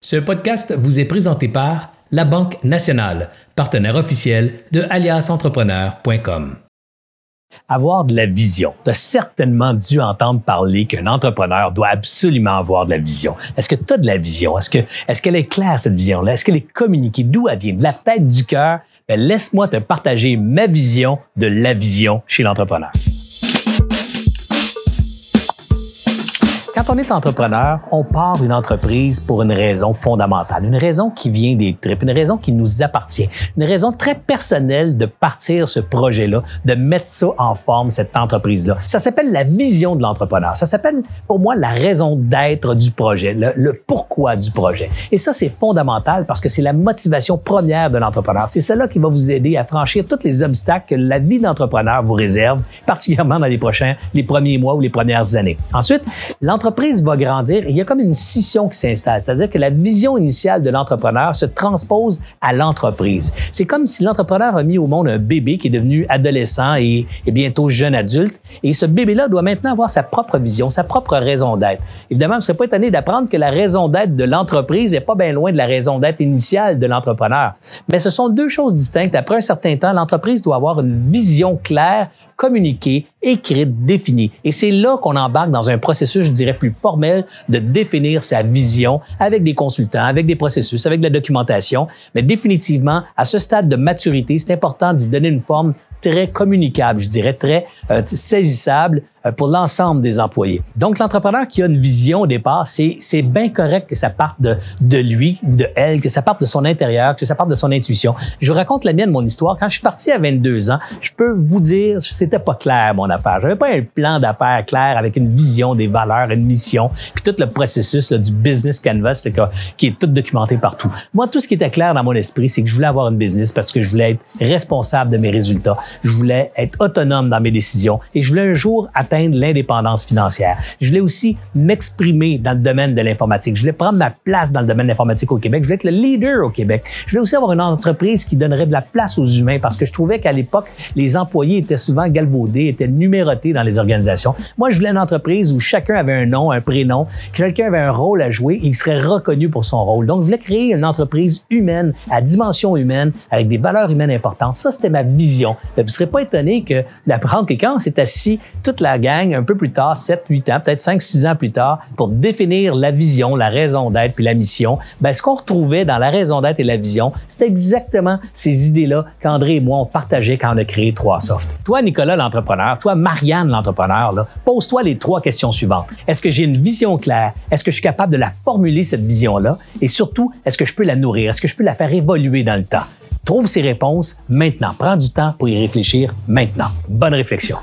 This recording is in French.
Ce podcast vous est présenté par La Banque Nationale, partenaire officiel de aliasentrepreneur.com. Avoir de la vision. Tu as certainement dû entendre parler qu'un entrepreneur doit absolument avoir de la vision. Est-ce que tu as de la vision? Est-ce que, est-ce qu'elle est claire, cette vision-là? Est-ce qu'elle est communiquée? D'où elle vient? De la tête, du cœur? Ben, laisse-moi te partager ma vision de la vision chez l'entrepreneur. Quand on est entrepreneur, on part d'une entreprise pour une raison fondamentale, une raison qui vient des tripes, une raison qui nous appartient, une raison très personnelle de partir ce projet-là, de mettre ça en forme, cette entreprise-là. Ça s'appelle la vision de l'entrepreneur. Ça s'appelle pour moi la raison d'être du projet, le, le, pourquoi du projet. Et ça, c'est fondamental parce que c'est la motivation première de l'entrepreneur. C'est cela qui va vous aider à franchir tous les obstacles que la vie d'entrepreneur vous réserve, particulièrement dans les prochains, les premiers mois ou les premières années. Ensuite, l'entrepreneur l'entreprise va grandir il y a comme une scission qui s'installe. C'est-à-dire que la vision initiale de l'entrepreneur se transpose à l'entreprise. C'est comme si l'entrepreneur a mis au monde un bébé qui est devenu adolescent et, et bientôt jeune adulte. Et ce bébé-là doit maintenant avoir sa propre vision, sa propre raison d'être. Évidemment, vous ne serez pas étonné d'apprendre que la raison d'être de l'entreprise n'est pas bien loin de la raison d'être initiale de l'entrepreneur. Mais ce sont deux choses distinctes. Après un certain temps, l'entreprise doit avoir une vision claire communiquée, écrite, définie. Et c'est là qu'on embarque dans un processus, je dirais, plus formel de définir sa vision avec des consultants, avec des processus, avec de la documentation. Mais définitivement, à ce stade de maturité, c'est important d'y donner une forme très communicable, je dirais très euh, saisissable euh, pour l'ensemble des employés. Donc, l'entrepreneur qui a une vision au départ, c'est, c'est bien correct que ça parte de, de lui, de elle, que ça parte de son intérieur, que ça parte de son intuition. Je vous raconte la mienne, mon histoire. Quand je suis parti à 22 ans, je peux vous dire, c'était pas clair, mon affaire. J'avais pas un plan d'affaires clair avec une vision, des valeurs, une mission, puis tout le processus du business canvas qui est tout documenté partout. Moi, tout ce qui était clair dans mon esprit, c'est que je voulais avoir une business parce que je voulais être responsable de mes résultats. Je voulais être autonome dans mes décisions et je voulais un jour atteindre l'indépendance financière. Je voulais aussi m'exprimer dans le domaine de l'informatique. Je voulais prendre ma place dans le domaine de l'informatique au Québec. Je voulais être le leader au Québec. Je voulais aussi avoir une entreprise qui donnerait de la place aux humains parce que je trouvais qu'à l'époque, les employés étaient souvent galvaudés, étaient numérotés dans les organisations. Moi, je voulais une entreprise où chacun avait un nom, un prénom, que quelqu'un avait un rôle à jouer et il serait reconnu pour son rôle. Donc, je voulais créer une entreprise humaine, à dimension humaine, avec des valeurs humaines importantes. Ça, c'était ma vision. Vous ne serez pas étonné que d'apprendre que quand on s'est assis toute la gang un peu plus tard, 7, 8 ans, peut-être 5, 6 ans plus tard, pour définir la vision, la raison d'être puis la mission, ben, ce qu'on retrouvait dans la raison d'être et la vision, c'était exactement ces idées-là qu'André et moi, on partageait quand on a créé 3Soft. Toi, Nicolas, l'entrepreneur, toi, Marianne, l'entrepreneur, pose-toi les trois questions suivantes. Est-ce que j'ai une vision claire? Est-ce que je suis capable de la formuler, cette vision-là? Et surtout, est-ce que je peux la nourrir? Est-ce que je peux la faire évoluer dans le temps? Trouve ces réponses maintenant. Prends du temps pour y réfléchir maintenant. Bonne réflexion.